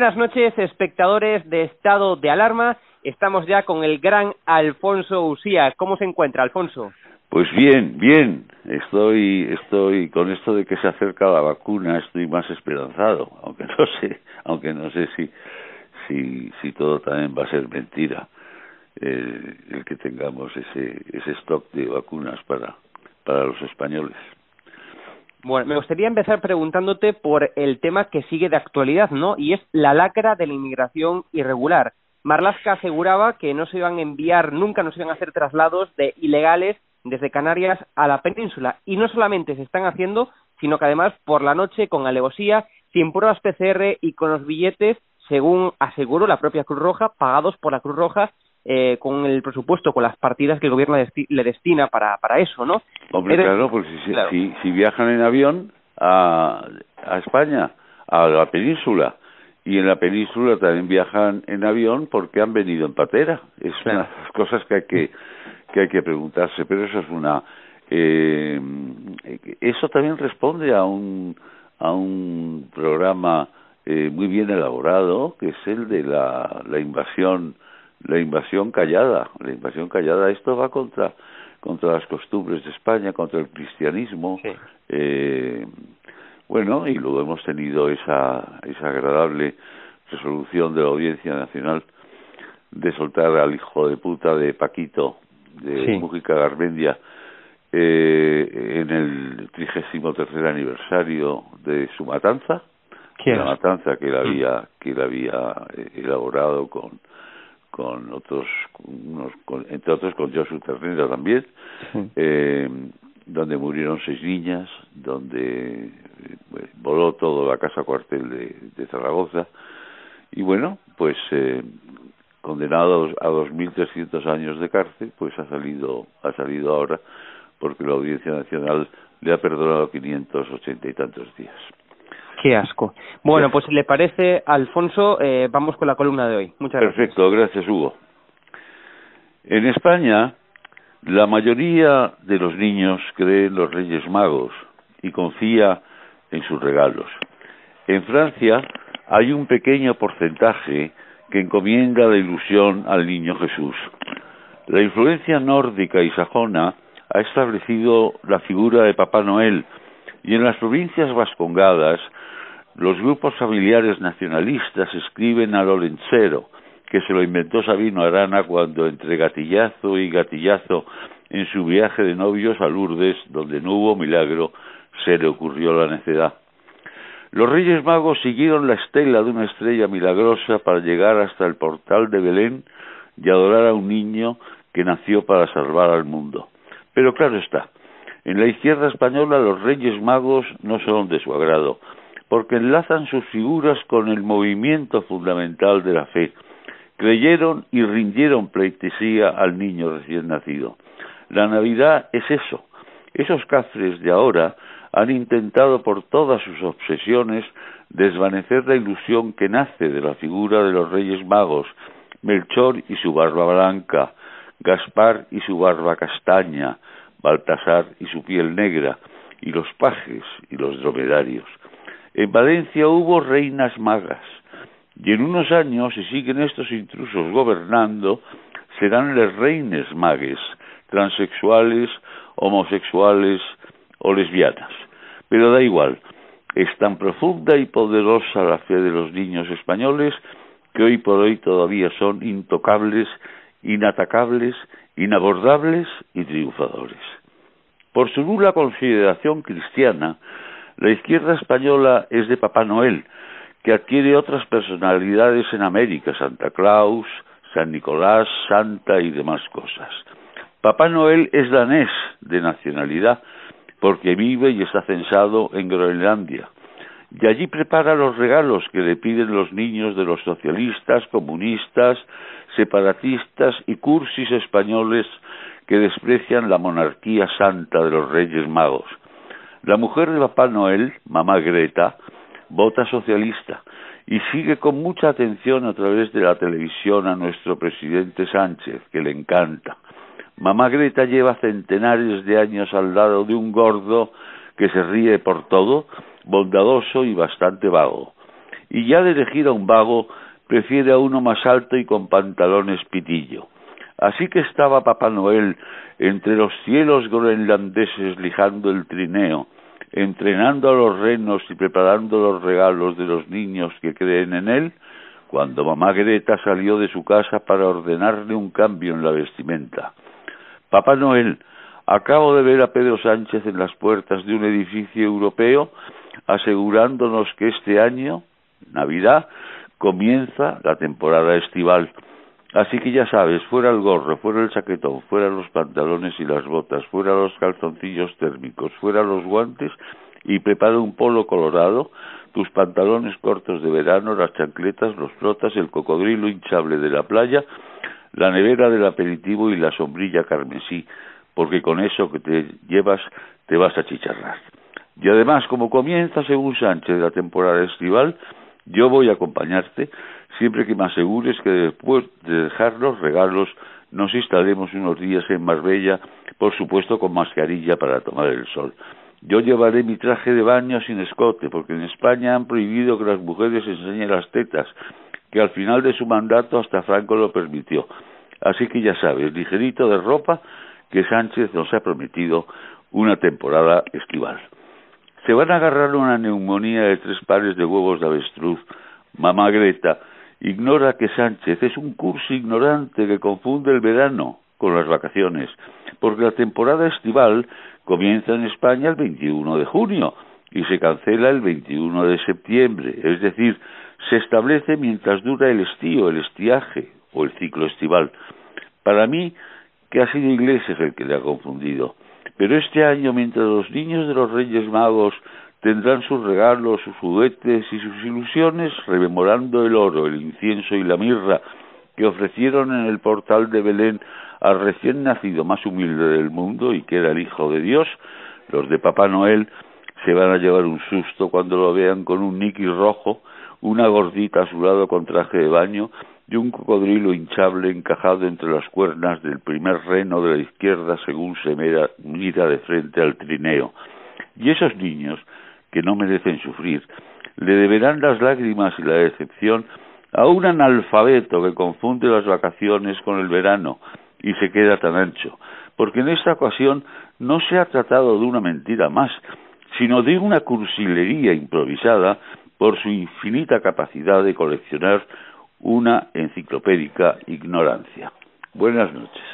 buenas noches, espectadores de Estado de Alarma. Estamos ya con el gran Alfonso Usía. ¿Cómo se encuentra, Alfonso? Pues bien, bien. Estoy, estoy con esto de que se acerca la vacuna, estoy más esperanzado, aunque no sé, aunque no sé si, si, si todo también va a ser mentira. El, el que tengamos ese, ese stock de vacunas para, para los españoles. Bueno, me gustaría empezar preguntándote por el tema que sigue de actualidad, ¿no? Y es la lacra de la inmigración irregular. Marlaska aseguraba que no se iban a enviar, nunca no se iban a hacer traslados de ilegales desde Canarias a la península. Y no solamente se están haciendo, sino que además por la noche, con alevosía, sin pruebas PCR y con los billetes, según aseguró la propia Cruz Roja, pagados por la Cruz Roja, eh, con el presupuesto, con las partidas que el gobierno le destina para, para eso, ¿no? Hombre, claro, porque si, si, si, viajan en avión a, a España, a la península, y en la península también viajan en avión porque han venido en patera. Es una de las cosas que hay que, que hay que preguntarse, pero eso es una... Eh, eso también responde a un, a un programa eh, muy bien elaborado, que es el de la, la invasión la invasión callada, la invasión callada, esto va contra contra las costumbres de España, contra el cristianismo, eh, bueno, y luego hemos tenido esa, esa agradable resolución de la Audiencia Nacional de soltar al hijo de puta de Paquito, de Mújica Garmendia, eh, en el trigésimo tercer aniversario de su matanza, la matanza que él había, que él había eh, elaborado con con otros, unos, con, entre otros con Josu Ternera también, eh, donde murieron seis niñas, donde eh, voló toda la casa cuartel de, de Zaragoza, y bueno, pues eh, condenado a 2.300 años de cárcel, pues ha salido, ha salido ahora porque la Audiencia Nacional le ha perdonado 580 y tantos días. Qué asco. Bueno, pues si le parece, Alfonso, eh, vamos con la columna de hoy. Muchas gracias. Perfecto, gracias Hugo. En España, la mayoría de los niños cree en los Reyes Magos y confía en sus regalos. En Francia hay un pequeño porcentaje que encomienda la ilusión al niño Jesús. La influencia nórdica y sajona ha establecido la figura de Papá Noel y en las provincias vascongadas los grupos familiares nacionalistas escriben a Lorencero, que se lo inventó Sabino Arana cuando entre gatillazo y gatillazo en su viaje de novios a Lourdes, donde no hubo milagro, se le ocurrió la necedad. Los Reyes Magos siguieron la estela de una estrella milagrosa para llegar hasta el portal de Belén y adorar a un niño que nació para salvar al mundo. Pero claro está, en la izquierda española los Reyes Magos no son de su agrado, porque enlazan sus figuras con el movimiento fundamental de la fe. Creyeron y rindieron pleitesía al niño recién nacido. La Navidad es eso. Esos cafres de ahora han intentado por todas sus obsesiones desvanecer la ilusión que nace de la figura de los Reyes Magos, Melchor y su barba blanca, Gaspar y su barba castaña, Baltasar y su piel negra, y los pajes y los dromedarios. En Valencia hubo reinas magas, y en unos años, si siguen estos intrusos gobernando, serán les reines magues, transexuales, homosexuales o lesbianas. Pero da igual, es tan profunda y poderosa la fe de los niños españoles que hoy por hoy todavía son intocables, inatacables, inabordables y triunfadores. Por su nula consideración cristiana, la izquierda española es de Papá Noel, que adquiere otras personalidades en América, Santa Claus, San Nicolás, Santa y demás cosas. Papá Noel es danés de nacionalidad, porque vive y está censado en Groenlandia. Y allí prepara los regalos que le piden los niños de los socialistas, comunistas, separatistas y cursis españoles que desprecian la monarquía santa de los Reyes Magos. La mujer de Papá Noel, mamá Greta, vota socialista y sigue con mucha atención a través de la televisión a nuestro presidente Sánchez, que le encanta. Mamá Greta lleva centenares de años al lado de un gordo que se ríe por todo, bondadoso y bastante vago. y ya de elegir a un vago prefiere a uno más alto y con pantalones pitillo. Así que estaba Papá Noel entre los cielos groenlandeses lijando el trineo, entrenando a los renos y preparando los regalos de los niños que creen en él, cuando mamá Greta salió de su casa para ordenarle un cambio en la vestimenta. Papá Noel, acabo de ver a Pedro Sánchez en las puertas de un edificio europeo asegurándonos que este año, Navidad, comienza la temporada estival. Así que ya sabes, fuera el gorro, fuera el chaquetón, fuera los pantalones y las botas, fuera los calzoncillos térmicos, fuera los guantes y prepara un polo colorado, tus pantalones cortos de verano, las chancletas, los flotas, el cocodrilo hinchable de la playa, la nevera del aperitivo y la sombrilla carmesí, porque con eso que te llevas te vas a chicharrar. Y además, como comienza según Sánchez la temporada estival, yo voy a acompañarte siempre que me asegures que después de dejar los regalos nos instalemos unos días en Marbella, por supuesto con mascarilla para tomar el sol. Yo llevaré mi traje de baño sin escote, porque en España han prohibido que las mujeres enseñen las tetas, que al final de su mandato hasta Franco lo permitió. Así que ya sabes, ligerito de ropa, que Sánchez nos ha prometido una temporada estival. Se van a agarrar una neumonía de tres pares de huevos de avestruz. Mamá Greta ignora que Sánchez es un curso ignorante que confunde el verano con las vacaciones, porque la temporada estival comienza en España el 21 de junio y se cancela el 21 de septiembre, es decir, se establece mientras dura el estío, el estiaje o el ciclo estival. Para mí, que ha sido Iglesias el que le ha confundido. Pero este año, mientras los niños de los Reyes Magos tendrán sus regalos, sus juguetes y sus ilusiones, rememorando el oro, el incienso y la mirra que ofrecieron en el portal de Belén al recién nacido más humilde del mundo y que era el Hijo de Dios, los de Papá Noel se van a llevar un susto cuando lo vean con un niqui rojo, una gordita a su lado con traje de baño y un cocodrilo hinchable encajado entre las cuernas del primer reno de la izquierda según se mira de frente al trineo. Y esos niños, que no merecen sufrir, le deberán las lágrimas y la decepción a un analfabeto que confunde las vacaciones con el verano y se queda tan ancho, porque en esta ocasión no se ha tratado de una mentira más, sino de una cursilería improvisada por su infinita capacidad de coleccionar una enciclopédica ignorancia. Buenas noches.